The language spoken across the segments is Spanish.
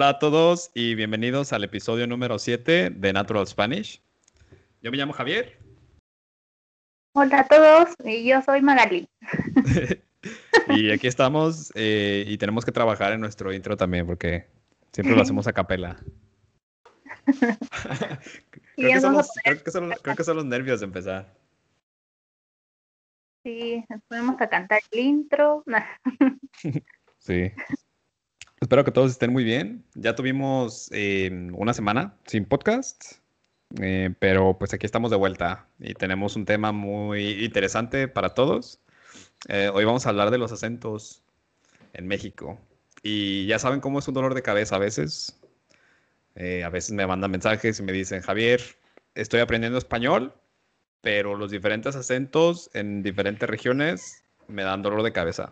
Hola a todos y bienvenidos al episodio número 7 de Natural Spanish. Yo me llamo Javier. Hola a todos y yo soy Magali. y aquí estamos eh, y tenemos que trabajar en nuestro intro también porque siempre lo hacemos a capela. creo, que son los, creo, que son, los nervios de empezar. Sí, nos ponemos a cantar el intro. sí. Espero que todos estén muy bien. Ya tuvimos eh, una semana sin podcast, eh, pero pues aquí estamos de vuelta y tenemos un tema muy interesante para todos. Eh, hoy vamos a hablar de los acentos en México. Y ya saben cómo es un dolor de cabeza a veces. a veces me mandan mensajes y me dicen, Javier, estoy aprendiendo español, pero los diferentes acentos en diferentes regiones me dan dolor de cabeza.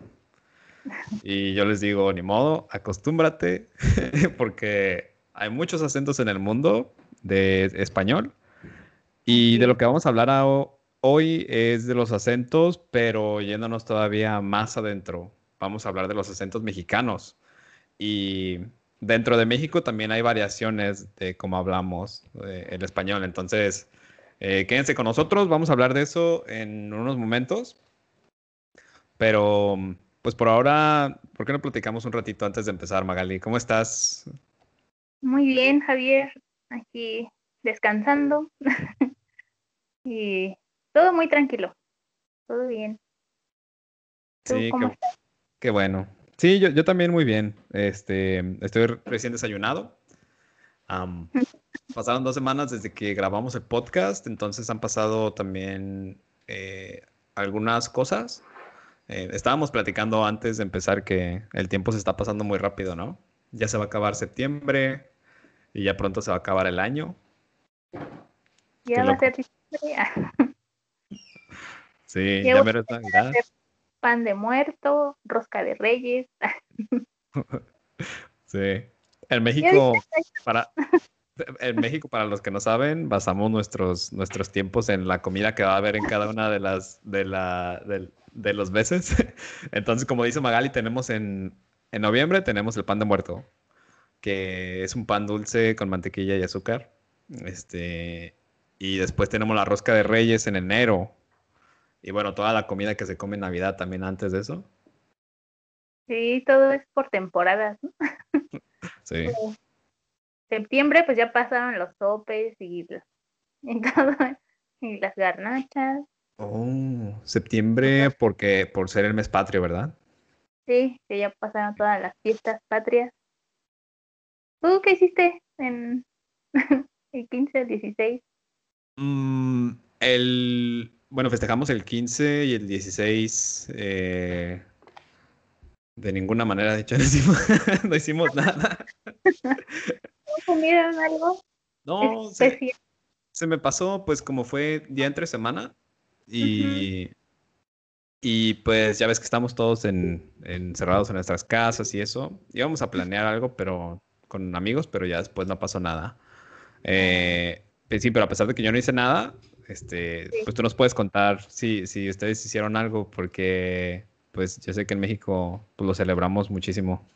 Y yo les digo, ni modo, acostúmbrate, porque hay muchos acentos en el mundo de español. Y de lo que vamos a hablar hoy es de los acentos, pero yéndonos todavía más adentro. Vamos a hablar de los acentos mexicanos. Y dentro de México también hay variaciones de cómo hablamos eh, el español. Entonces, eh, quédense con nosotros, vamos a hablar de eso en unos momentos. Pero pues por ahora, ¿por qué no platicamos un ratito antes de empezar, Magali? ¿Cómo estás? Muy bien, Javier. Aquí descansando. y todo muy tranquilo. Todo bien. Sí, qué, bueno. Sí, yo, yo, también muy bien. Este, estoy recién desayunado. pasaron dos semanas desde que grabamos el podcast, entonces han pasado también eh, algunas cosas. Eh, estábamos platicando antes de empezar que el tiempo se está pasando muy rápido, ¿no? Ya se va a acabar septiembre y ya pronto se va a acabar el año. Ya va a ser Sí, ya me Navidad. Pan de muerto, rosca de reyes. sí. En México, para, en México, para los que no saben, basamos nuestros, nuestros tiempos en la comida que va a haber en cada una de las de la, de los meses. Entonces, como dice Magali, tenemos en, en noviembre tenemos el pan de muerto, que es un pan dulce con mantequilla y azúcar. Este, y después tenemos la rosca de reyes en enero. Y bueno, toda la comida que se come en Navidad también antes de eso. Sí, todo es por temporadas. Sí. Septiembre, pues ya pasaron los topes y, y, todo, y las garnachas. Oh, septiembre porque por ser el mes patrio, ¿verdad? Sí, que ya pasaron todas las fiestas patrias. ¿Tú qué hiciste en el 15, el 16? Mm, el, bueno, festejamos el 15 y el 16. Eh, de ninguna manera, de hecho, no hicimos, no hicimos nada. ¿No comieron algo? No, se, se, me pasó, pues como fue día entre semana, y, y pues ya ves que estamos todos en, encerrados en nuestras casas y eso. Íbamos a planear algo, pero con amigos, pero ya después no pasó nada. Eh, pues sí, pero a pesar de que yo no hice nada, este, pues tú nos puedes contar si, si ustedes hicieron algo, porque pues yo sé que en México pues, lo celebramos muchísimo.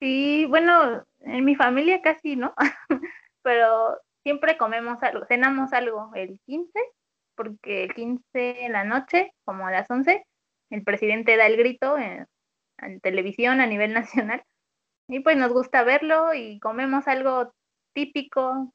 Sí, bueno, en mi familia casi no, pero siempre comemos algo, cenamos algo el 15 porque el 15 en la noche, como a las 11, el presidente da el grito en, televisión a nivel nacional y pues nos gusta verlo y comemos algo típico,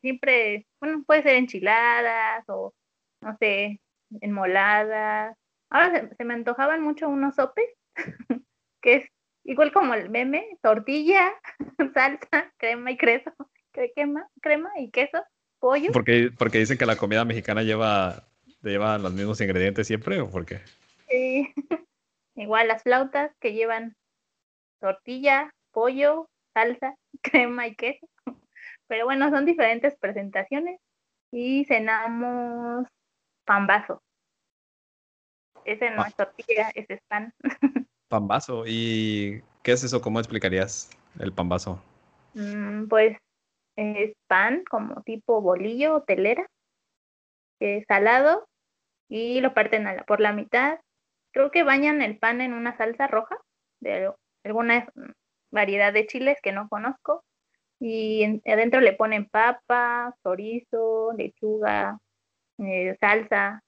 siempre, bueno, puede ser enchiladas o no sé, enmoladas. Ahora se, me antojaban mucho unos sopes, que es igual como el meme, tortilla, salsa, crema y queso, crema, crema y queso pollo. Porque, porque dicen que la comida mexicana lleva, lleva los mismos ingredientes siempre o por qué? Sí. Igual las flautas que llevan tortilla, pollo, salsa, crema y queso. Pero bueno, son diferentes presentaciones. Y cenamos pambazo. Ese no es tortilla, ese es pan. Pambazo. ¿Y qué es eso? ¿Cómo explicarías el pambazo? Mm, pues es pan como tipo bolillo o telera, que es salado y lo parten por la mitad. Creo que bañan el pan en una salsa roja de alguna variedad de chiles que no conozco. Y adentro le ponen papa, chorizo, lechuga, eh, salsa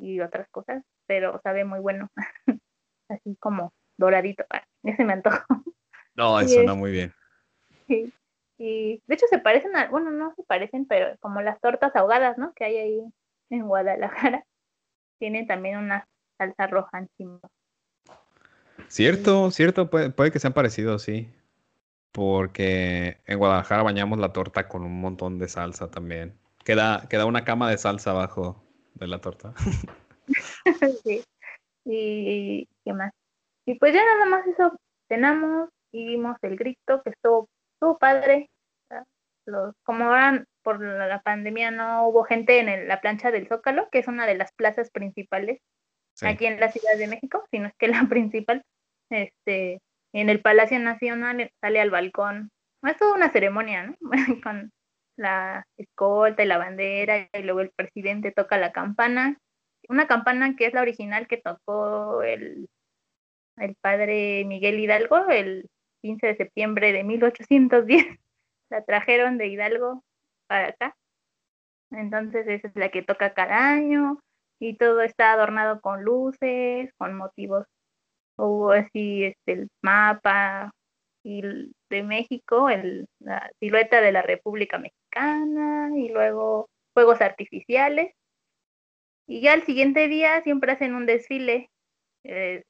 y otras cosas, pero sabe muy bueno. Así como doradito. Ya se me antojó. No, eso suena muy bien. Sí. Y de hecho se parecen a, bueno, no se parecen, pero como las tortas ahogadas, ¿no? Que hay ahí en Guadalajara. Tienen también una salsa roja encima. Cierto, cierto, puede, puede que sean parecidos, sí. Porque en Guadalajara bañamos la torta con un montón de salsa también. Queda, queda una cama de salsa abajo de la torta. sí. Y qué más. Y pues ya nada más eso cenamos y vimos el grito que estuvo, estuvo padre. Los, como ahora por la pandemia no hubo gente en la plancha del Zócalo, que es una de las plazas principales aquí en la Ciudad de México, sino es que la principal, este, en el Palacio Nacional sale al balcón. Es toda una ceremonia, ¿no? Con la escolta y la bandera, y luego el presidente toca la campana. Una campana que es la original que tocó el, el padre Miguel Hidalgo el 15 de septiembre de 1810. La trajeron de Hidalgo para acá. Entonces esa es la que toca cada año y todo está adornado con luces, con motivos hubo así este, el mapa y de México, el, la silueta de la República Mexicana y luego fuegos artificiales. Y ya el siguiente día siempre hacen un desfile eh,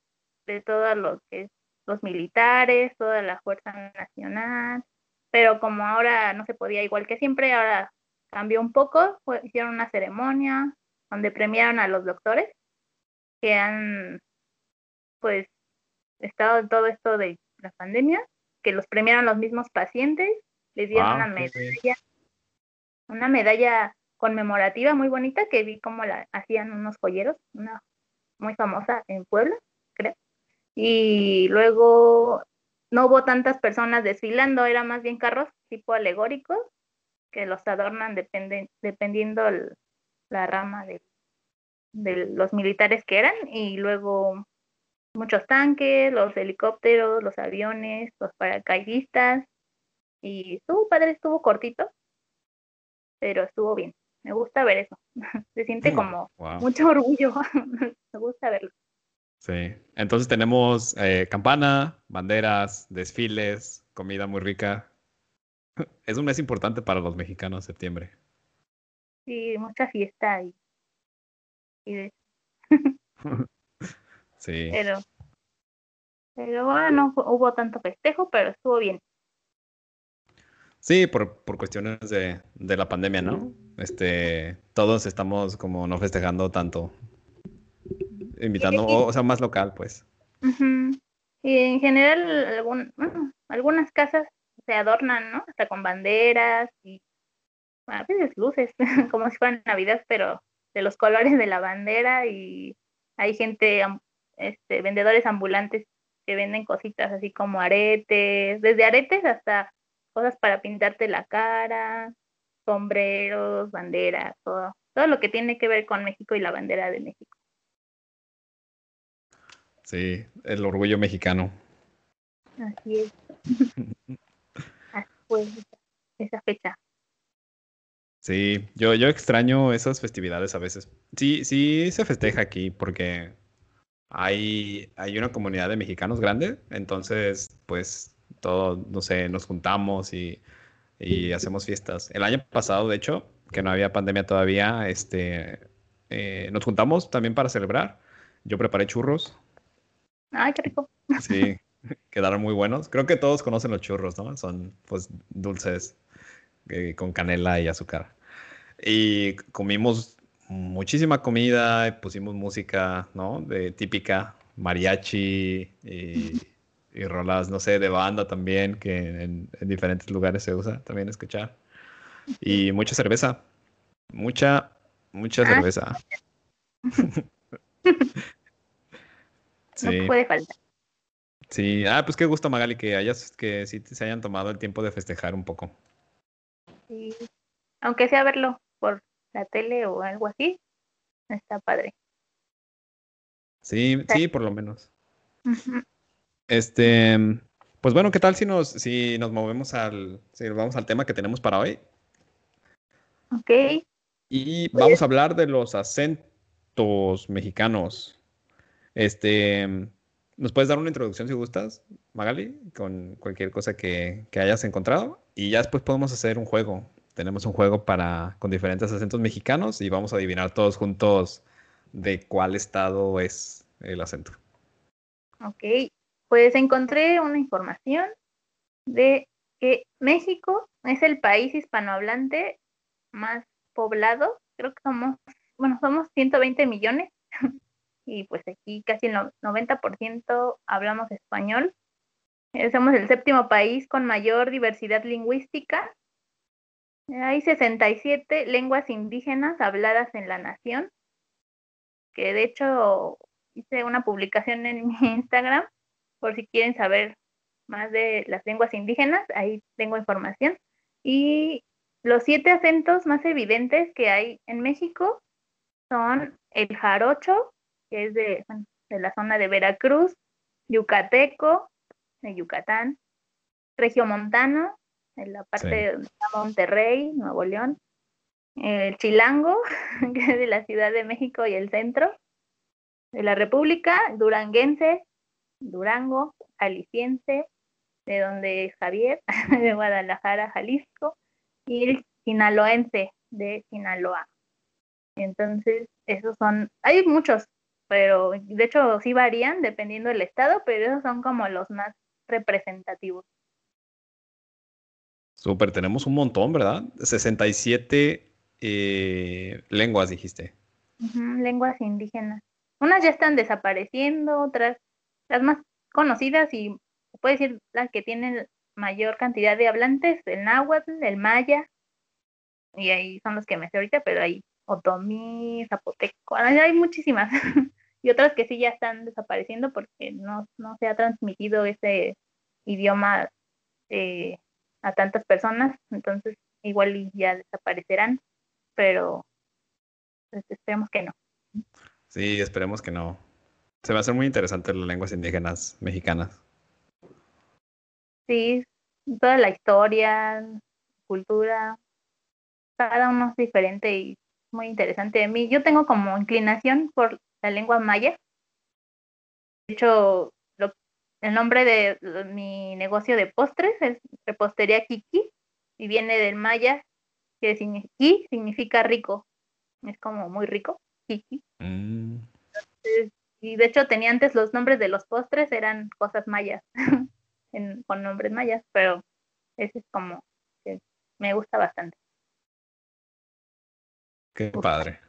de todos los, los militares, toda la Fuerza Nacional, pero como ahora no se podía igual que siempre, ahora cambió un poco, hicieron una ceremonia donde premiaron a los doctores que han pues estado en todo esto de la pandemia, que los premiaron los mismos pacientes, les dieron una medalla, una medalla conmemorativa muy bonita que vi como la hacían unos joyeros, una muy famosa en Puebla. Y luego no hubo tantas personas desfilando, era más bien carros tipo alegóricos que los adornan depende, dependiendo la rama de, de los militares que eran y luego muchos tanques, los helicópteros, los aviones, los paracaidistas. Y estuvo padre, estuvo cortito, pero estuvo bien. Me gusta ver eso. Se siente mm, como mucho orgullo. Me gusta verlo. Sí, entonces tenemos eh, campana, banderas, desfiles, comida muy rica. Es un mes importante para los mexicanos, septiembre. Sí, mucha fiesta y, y de... Sí. Pero, pero bueno, no hubo tanto festejo, pero estuvo bien. Sí, por, por cuestiones de, de, la pandemia, ¿no? Este, todos estamos como no festejando tanto. Invitando, o, sea, más local, pues. Y en general, algún, algunas casas se adornan, ¿no? Hasta con banderas y a veces luces, como si fueran Navidad, pero de los colores de la bandera y hay gente este, vendedores ambulantes que venden cositas así como aretes, desde aretes hasta cosas para pintarte la cara, sombreros, banderas, todo, todo lo que tiene que ver con México y la bandera de México. Sí, el orgullo mexicano. Así es. Así fue esa fecha. Sí, yo, yo extraño esas festividades a veces. Sí, sí se festeja aquí porque hay, hay una comunidad de mexicanos grande, entonces pues todos, no sé, nos juntamos y, y, hacemos fiestas. El año pasado, de hecho, que no había pandemia todavía, este, eh, nos juntamos también para celebrar. Yo preparé churros. Ay, qué rico. Sí, quedaron muy buenos. Creo que todos conocen los churros, ¿no? Son pues dulces eh, con canela y azúcar. Y comimos muchísima comida, pusimos música, ¿no? De típica, mariachi y, y rolas, no sé, de banda también, que en, diferentes lugares se usa también escuchar. Y mucha cerveza, mucha, mucha ah, cerveza. sí. No puede faltar. Sí, ah, pues qué gusto Magali que hayas, que sí se hayan tomado el tiempo de festejar un poco. Sí, aunque sea verlo por la tele o algo así, está padre. Sí, sí, por lo menos. Este, Pues bueno, ¿qué tal si nos, si nos movemos al, si vamos al tema que tenemos para hoy? Ok. Y vamos a hablar de los acentos mexicanos. Este, ¿nos puedes dar una introducción si gustas, Magali, con cualquier cosa que, que hayas encontrado? Y ya después podemos hacer un juego. Tenemos un juego para, con diferentes acentos mexicanos y vamos a adivinar todos juntos de cuál estado es el acento. Ok, pues encontré una información de que México es el país hispanohablante más poblado. Creo que somos, bueno, somos 120 millones y pues aquí casi el 90% hablamos español. Eh, somos el séptimo país con mayor diversidad lingüística. Hay 67 lenguas indígenas habladas en la nación, que de hecho hice una publicación en mi Instagram por si quieren saber más de las lenguas indígenas, ahí tengo información. Y los siete acentos más evidentes que hay en México son el jarocho, que es de, de la zona de Veracruz, yucateco, de Yucatán, regiomontano, en la parte de Monterrey, Nuevo León, el chilango, que es de la Ciudad de México y el centro de la República, duranguense, Durango, jalisciense, de donde es Javier, de Guadalajara, Jalisco, y el sinaloense de Sinaloa. Entonces, esos son, hay muchos, pero de hecho sí varían dependiendo del estado, pero esos son como los más representativos. Súper, tenemos un montón, ¿verdad? 67 eh, lenguas, dijiste. lenguas indígenas. Unas ya están desapareciendo, otras las más conocidas y puede decir las que tienen mayor cantidad de hablantes, el náhuatl, el maya, y ahí son los que me sé ahorita, pero hay otomí, zapoteco, hay muchísimas. y otras que sí ya están desapareciendo porque no, no se ha transmitido ese idioma eh, a tantas personas, entonces igual ya desaparecerán, pero pues, esperemos que no. Sí, esperemos que no. Se va a hacer muy interesante las lenguas indígenas mexicanas. Sí, toda la historia, cultura, cada uno es diferente y muy interesante. A mí, yo tengo como inclinación por la lengua maya. De hecho, el nombre de mi negocio de postres es repostería Kiki y viene del maya, que significa, significa rico. Es como muy rico, Kiki. Mm. Entonces, y de hecho tenía antes los nombres de los postres, eran cosas mayas, con nombres mayas, pero ese es como que me gusta bastante. Qué padre.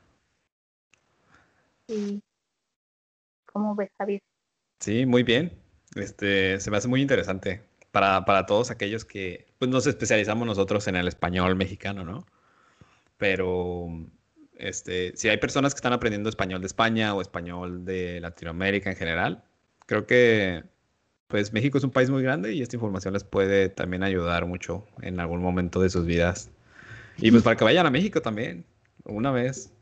Sí. ¿Cómo ves, Javier? Sí, muy bien. Este, se me hace muy interesante para, para todos aquellos que pues, nos especializamos nosotros en el español mexicano, ¿no? Pero este, si hay personas que están aprendiendo español de España o español de Latinoamérica en general, creo que pues México es un país muy grande y esta información les puede también ayudar mucho en algún momento de sus vidas. Y pues para que vayan a México también, una vez.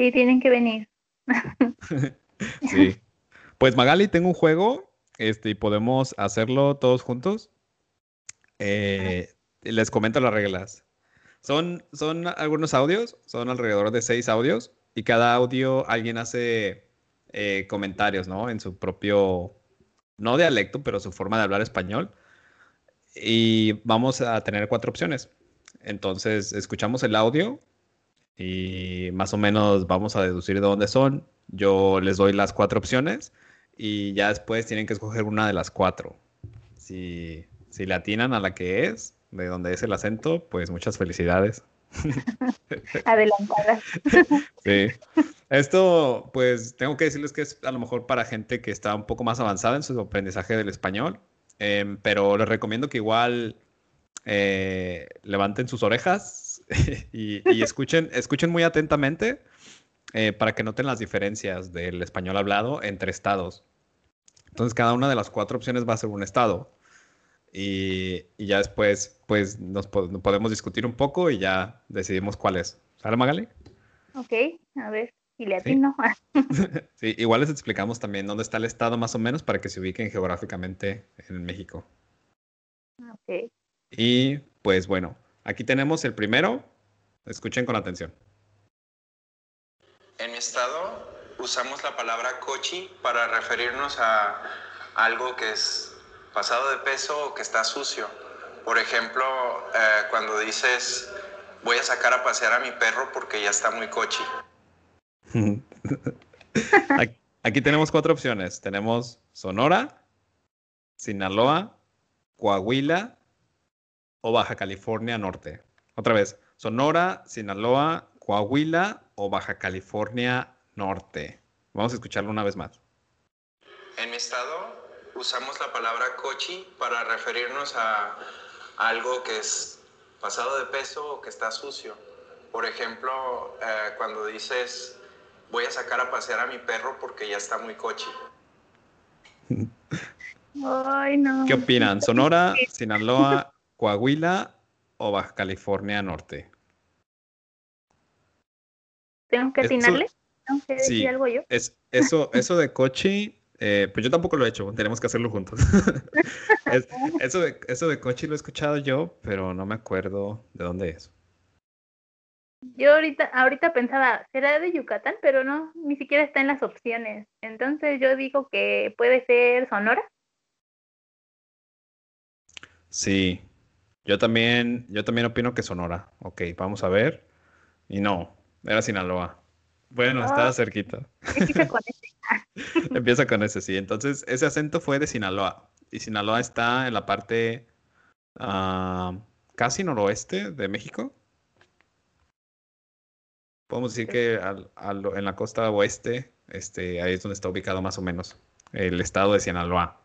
Sí, tienen que venir. sí. Pues Magali, tengo un juego este, y podemos hacerlo todos juntos. Eh, les comento las reglas. Son, son algunos audios, son alrededor de seis audios, y cada audio alguien hace eh, comentarios, ¿no? En su propio, no dialecto, pero su forma de hablar español. Y vamos a tener cuatro opciones. Entonces, escuchamos el audio y más o menos vamos a deducir de dónde son. Yo les doy las cuatro opciones y ya después tienen que escoger una de las cuatro. Si, si le atinan a la que es, de donde es el acento, pues muchas felicidades. Adelantadas. sí. Esto, pues tengo que decirles que es a lo mejor para gente que está un poco más avanzada en su aprendizaje del español, em, pero les recomiendo que igual eh, levanten sus orejas y, escuchen, escuchen muy atentamente eh, para que noten las diferencias del español hablado entre estados. Entonces, cada una de las cuatro opciones va a ser un estado. Y, ya después, pues, nos, podemos discutir un poco y ya decidimos cuál es. ¿Sale, Magali? Ok, a ver, y le atino. Sí, igual les explicamos también dónde está el estado más o menos para que se ubiquen geográficamente en México. Ok. Y pues bueno, aquí tenemos el primero. Escuchen con atención. En mi estado usamos la palabra cochi para referirnos a algo que es pasado de peso o que está sucio. Por ejemplo, eh, cuando dices voy a sacar a pasear a mi perro porque ya está muy cochi. Aquí- Aquí tenemos cuatro opciones. Tenemos Sonora, Sinaloa, Coahuila o Baja California Norte. Otra vez, Sonora, Sinaloa, Coahuila o Baja California Norte. Vamos a escucharlo una vez más. En mi estado usamos la palabra cochi para referirnos a algo que es pasado de peso o que está sucio. Por ejemplo, eh, cuando dices voy a sacar a pasear a mi perro porque ya está muy cochi. Ay, no. ¿Qué opinan? ¿Sonora, Sinaloa, Coahuila o Baja California Norte? ¿Tengo que atinarle? ¿Tengo que decir sí. algo yo? Es, eso, eso de cochi, eh, pues yo tampoco lo he hecho, tenemos que hacerlo juntos. Es- eso, de, eso de cochi lo he escuchado yo, pero no me acuerdo de dónde es. Yo ahorita, ahorita pensaba, ¿será de Yucatán? Pero no, ni siquiera está en las opciones. Entonces yo digo que puede ser Sonora. Sí, yo también, yo también opino que Sonora. Ok, vamos a ver. Y no, era Sinaloa. Bueno, estaba Ah. cerquita. Empieza con ese. Empieza con ese, sí. Entonces, ese acento fue de Sinaloa. Y Sinaloa está en la parte ah, casi noroeste de México. Podemos decir que al- al- en la costa oeste, este, ahí es donde está ubicado más o menos el estado de Sinaloa.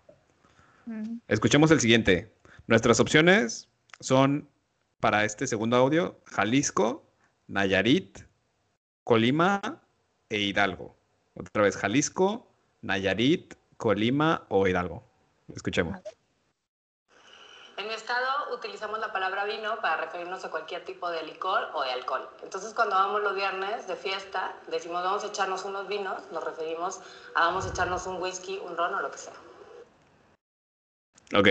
Mm, Escuchemos el siguiente. Nuestras opciones son para este segundo audio: Jalisco, Nayarit, Colima e Hidalgo. Otra vez, Jalisco, Nayarit, Colima o Hidalgo. Escuchemos. En mi estado utilizamos la palabra vino para referirnos a cualquier tipo de licor o de alcohol. Entonces cuando vamos los viernes de fiesta, decimos vamos a echarnos unos vinos, nos referimos a vamos a echarnos un whisky, un ron o lo que sea. Ok.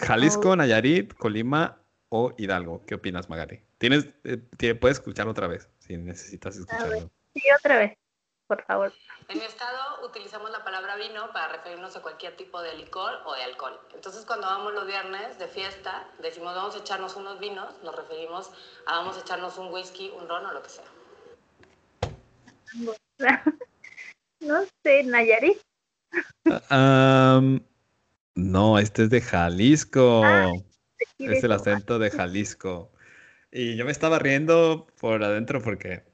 Jalisco, Nayarit, Colima o Hidalgo. ¿Qué opinas, Magali? Tienes, eh, puedes escucharlo otra vez si necesitas escucharlo. Sí, otra vez, por favor. En mi estado utilizamos la palabra vino para referirnos a cualquier tipo de licor o de alcohol. Entonces cuando vamos los viernes de fiesta, decimos vamos a echarnos unos vinos, nos referimos a vamos a echarnos un whisky, un ron o lo que sea. No sé, Nayarit. Am, no, este es de Jalisco. sí, Es el acento de Jalisco. Y yo me estaba riendo por adentro porque,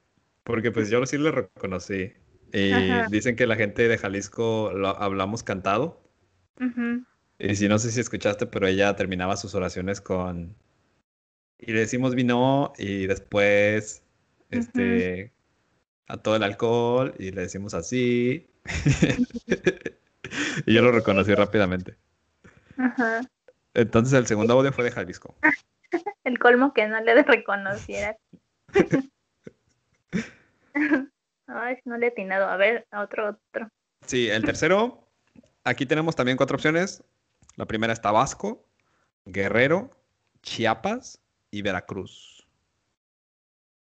porque pues yo sí lo reconocí. Y Ajá. dicen que la gente de Jalisco lo hablamos cantado. Y si no sé si escuchaste, pero ella terminaba sus oraciones con y le decimos vino y después este a todo el alcohol y le decimos así. y yo lo reconocí rápidamente. Ajá. Entonces el segundo audio fue de Jalisco. El colmo que no le reconociera. Ay, no le he atinado. A ver, a otro, otro. Sí, el tercero, aquí tenemos también cuatro opciones. La primera es Tabasco, Guerrero, Chiapas y Veracruz.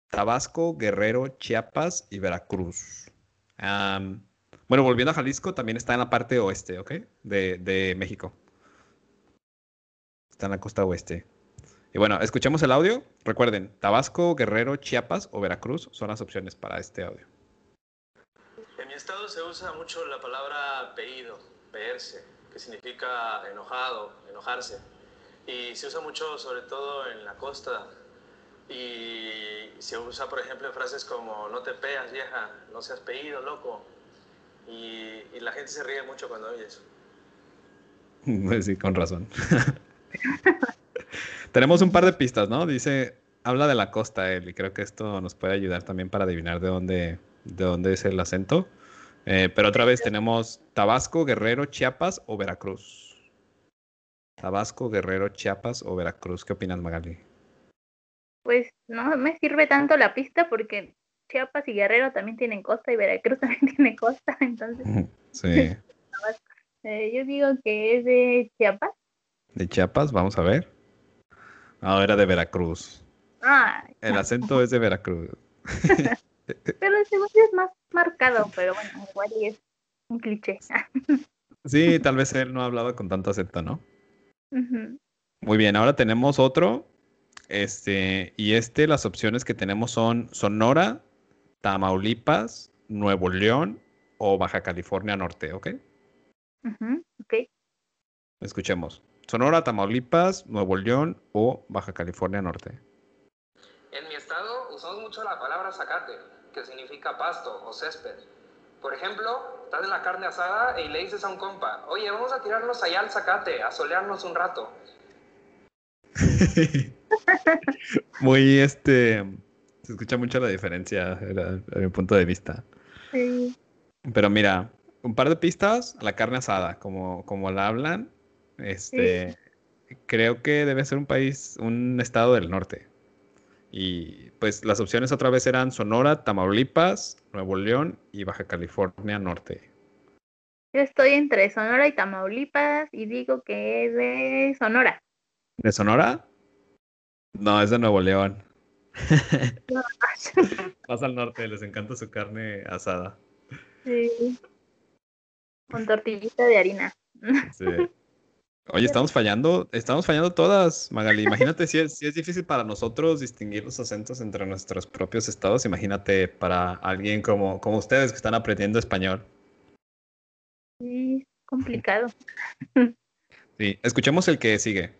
Tabasco, Guerrero, Chiapas y Veracruz. Bueno, volviendo a Jalisco, también está en la parte oeste, ¿ok? De, de México. Está en la costa oeste. Y bueno, escuchemos el audio. Recuerden, Tabasco, Guerrero, Chiapas o Veracruz son las opciones para este audio. En mi estado se usa mucho la palabra peído, peerse, que significa enojado, enojarse. Y se usa mucho sobre todo en la costa. Y se usa, por ejemplo, en frases como no te peas, vieja, no seas peído, loco. Y, y la gente se ríe mucho cuando oye eso. Sí, con razón. Tenemos un par de pistas, ¿no? Dice, habla de la costa él, y creo que esto nos puede ayudar también para adivinar de dónde, de dónde es el acento. Eh, pero otra vez tenemos Tabasco, Guerrero, Chiapas o Veracruz. Tabasco, Guerrero, Chiapas o Veracruz. ¿Qué opinas, Magali? Pues no me sirve tanto la pista porque Chiapas y Guerrero también tienen costa y Veracruz también tiene costa, entonces Sí. eh, yo digo que es de Chiapas. De Chiapas, vamos a ver. No, era de Veracruz. Ah, El acento es de Veracruz. pero el segundo es más marcado, pero bueno, igual es un cliché. Sí, tal vez él no hablaba con tanto acento, ¿no? Muy bien, ahora tenemos otro. Este, y este, las opciones que tenemos son Sonora, Tamaulipas, Nuevo León o Baja California Norte, ¿ok? Ujú, ok. Escuchemos. Sonora, Tamaulipas, Nuevo León o Baja California Norte. En mi estado usamos mucho la palabra zacate, que significa pasto o césped. Por ejemplo, estás en la carne asada y le dices a un compa, oye, vamos a tirarnos allá al zacate, a solearnos un rato. Muy, este, se escucha mucho la diferencia a mi punto de vista. Sí. Pero mira, un par de pistas, la carne asada, como, como la hablan, este, creo que debe ser un país, un estado del norte. Y pues las opciones otra vez eran Sonora, Tamaulipas, Nuevo León y Baja California Norte. Yo estoy entre Sonora y Tamaulipas y digo que es de Sonora. ¿De Sonora? No, es de Nuevo León. Más al norte, les encanta su carne asada. Sí. Con tortillita de harina. Sí. Oye, estamos fallando, estamos fallando todas, Magali. Imagínate si es, si es difícil para nosotros distinguir los acentos entre nuestros propios estados. Imagínate para alguien como, como ustedes que están aprendiendo español. Sí, complicado. Sí, escuchemos el que sigue.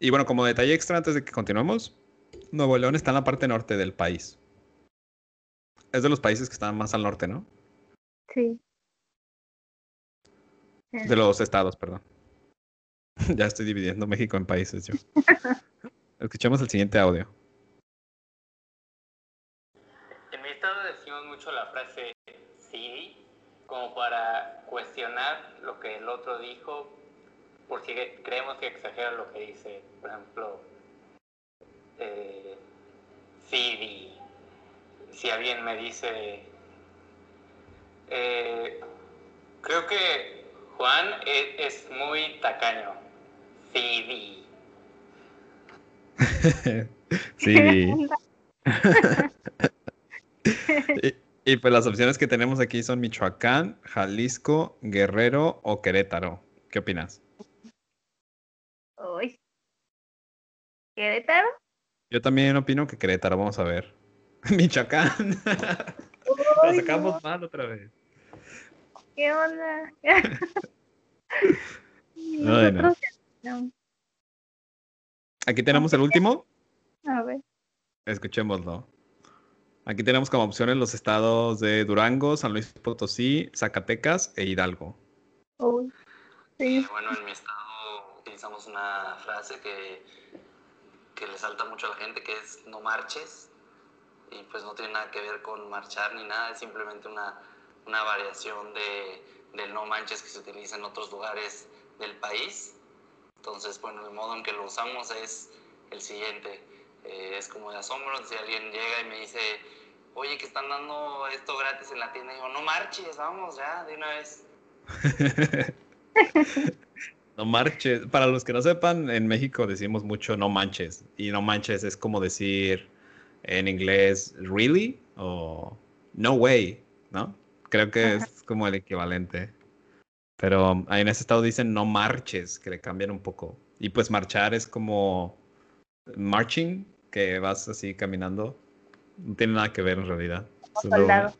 Y bueno, como detalle extra antes de que continuemos, Nuevo León está en la parte norte del país. Es de los países que están más al norte, ¿no? Sí. De los estados, perdón. Ya estoy dividiendo México en países yo. Escuchemos el siguiente audio. En mi estado decimos mucho la frase sí, como para cuestionar lo que el otro dijo, por si creemos que exagera lo que dice. Por ejemplo, eh, sí, di. si alguien me dice, eh, creo que Juan es, es muy tacaño. Sí, sí. y, y pues las opciones que tenemos aquí son Michoacán, Jalisco, Guerrero o Querétaro. ¿Qué opinas? Uy. ¿Querétaro? Yo también opino que Querétaro, vamos a ver. Michoacán. Lo sacamos no, mal otra vez. ¿Qué onda? Ay, no. Nosotros no. Aquí tenemos el último. A ver. Escuchémoslo. Aquí tenemos como opciones los estados de Durango, San Luis Potosí, Zacatecas e Hidalgo. Sí. Eh, bueno, en mi estado utilizamos una frase que, que le salta mucho a la gente, que es no marches. Y pues no tiene nada que ver con marchar ni nada, es simplemente una, una variación de, del no manches que se utiliza en otros lugares del país. Entonces, bueno, el modo en que lo usamos es el siguiente. Eh, es como de asombro si alguien llega y me dice, oye, que están dando esto gratis en la tienda. Y digo, no marches, vamos ya, de una vez. No marches. Para los que no sepan, en México decimos mucho no manches. Y no manches es como decir en inglés really o no way, ¿no? Creo que es como el equivalente. Pero um, ahí en ese estado dicen no marches, que le cambian un poco. Y pues marchar es como marching, que vas así caminando. No tiene nada que ver en realidad. Solo- soldado.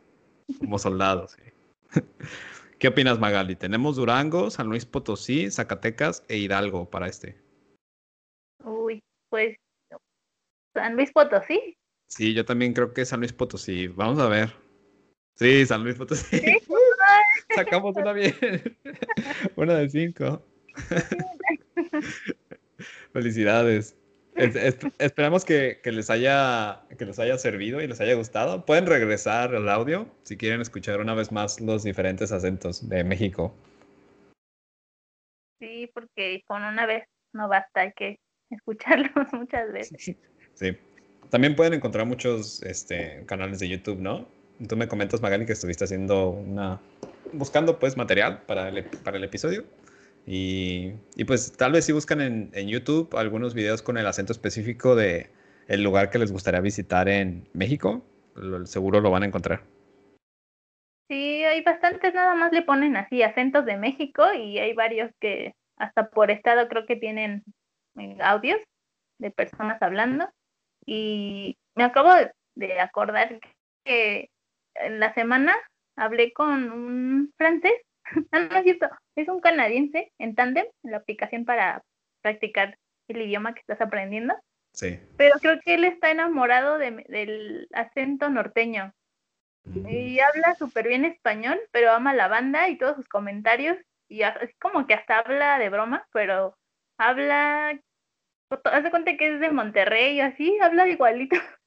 Como soldado, sí. ¿Qué opinas, Magali? Tenemos Durango, San Luis Potosí, Zacatecas e Hidalgo para este. Uy, pues San Luis Potosí. Sí, yo también creo que San Luis Potosí. Vamos a ver. Sí, San Luis Potosí. Sí. Sacamos una bien. una de cinco. Felicidades. Es- es- esperamos que, que les haya, que les haya servido y les haya gustado. Pueden regresar al audio si quieren escuchar una vez más los diferentes acentos de México. Sí, porque con una vez no basta, hay que escucharlos muchas veces. Sí. También pueden encontrar muchos este, canales de YouTube, ¿no? Tú me comentas, Magali, que estuviste haciendo una... buscando pues material para el, para el episodio. Y, y, pues tal vez si buscan en, en, YouTube algunos videos con el acento específico de el lugar que les gustaría visitar en México, lo, seguro lo van a encontrar. Sí, hay bastantes, nada más le ponen así acentos de México y hay varios que hasta por estado creo que tienen eh, audios de personas hablando. Y me acabo de acordar que en la semana hablé con un francés, no es cierto, es un canadiense en Tandem, en la aplicación para practicar el idioma que estás aprendiendo. Sí. Pero creo que él está enamorado de, del acento norteño. Mm. Y habla súper bien español, pero ama la banda y todos sus comentarios. Y así como que hasta habla de broma, pero habla. Hace cuenta que es de Monterrey y así, habla igualito.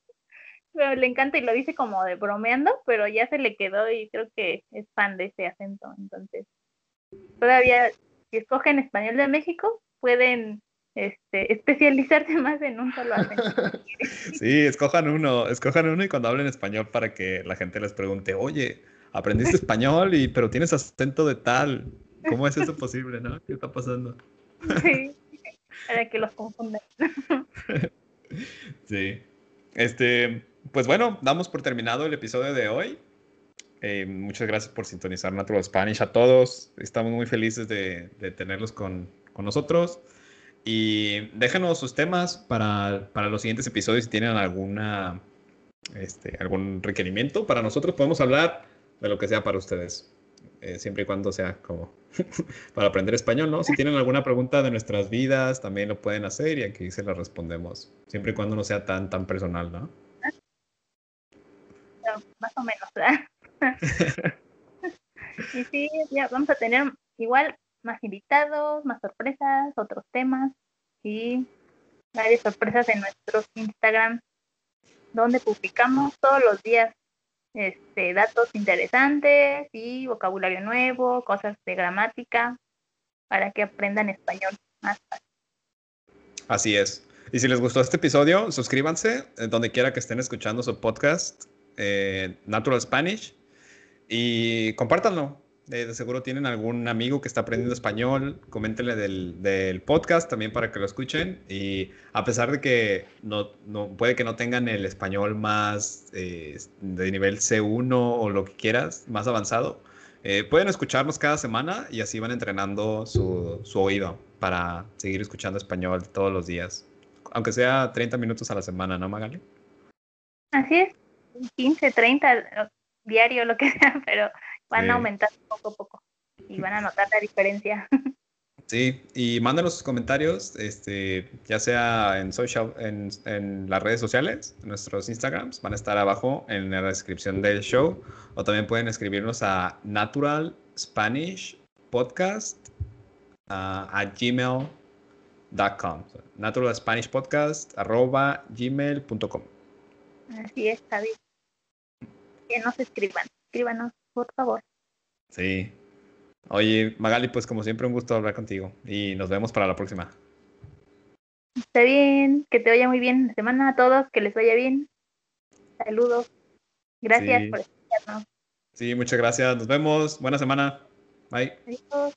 pero le encanta y lo dice como de bromeando, pero ya se le quedó y creo que es fan de ese acento. Entonces, todavía, si escogen español de México, pueden este, especializarse más en un solo acento. sí, escojan uno, escojan uno y cuando hablen español para que la gente les pregunte, oye, aprendiste español y pero tienes acento de tal, ¿cómo es eso posible, no? ¿Qué está pasando? Sí, para que los confundan. sí. Este, pues bueno, damos por terminado el episodio de hoy. Eh, muchas gracias por sintonizar Natural Spanish a todos. Estamos muy felices de, tenerlos con, con nosotros. Y déjenos sus temas para, para los siguientes episodios si tienen alguna, este, algún requerimiento. Para nosotros podemos hablar de lo que sea para ustedes, eh, siempre y cuando sea como para aprender español, ¿no? Si tienen alguna pregunta de nuestras vidas, también lo pueden hacer y aquí se la respondemos, siempre y cuando no sea tan, tan personal, ¿no? Más o menos, y sí, ya vamos a tener igual más invitados, más sorpresas, otros temas y varias sorpresas en nuestros Instagram, donde publicamos todos los días este, datos interesantes y vocabulario nuevo, cosas de gramática, para que aprendan español más fácil. Así es. Y si les gustó este episodio, suscríbanse donde quiera que estén escuchando su podcast, eh, Natural Spanish, y compártanlo de seguro tienen algún amigo que está aprendiendo español, coméntenle del, del, podcast también para que lo escuchen. Y a pesar de que no, no puede que no tengan el español más eh, de nivel C1 o lo que quieras, más avanzado, eh, pueden escucharnos cada semana y así van entrenando su, su oído para seguir escuchando español todos los días. Aunque sea 30 minutos a la semana, ¿no, Magali? Así es, 15, 30 diario, lo que sea, pero van a aumentar poco a poco y van a notar la diferencia. Sí, y mándanos sus comentarios, este, ya sea en social, en, en, las redes sociales, nuestros Instagrams, van a estar abajo en la descripción del show, o también pueden escribirnos a Natural Spanish Podcast a gmail.com. Natural Spanish Podcast arroba gmail.com. Así es, Javi. Que nos escriban, escríbanos por favor. Sí. Oye, Magali, pues como siempre un gusto hablar contigo y nos vemos para la próxima. Está bien, que te vaya muy bien la semana a todos, que les vaya bien. Saludos. Gracias por escucharnos. Sí, muchas gracias. Nos vemos. Buena semana. Bye. Adiós.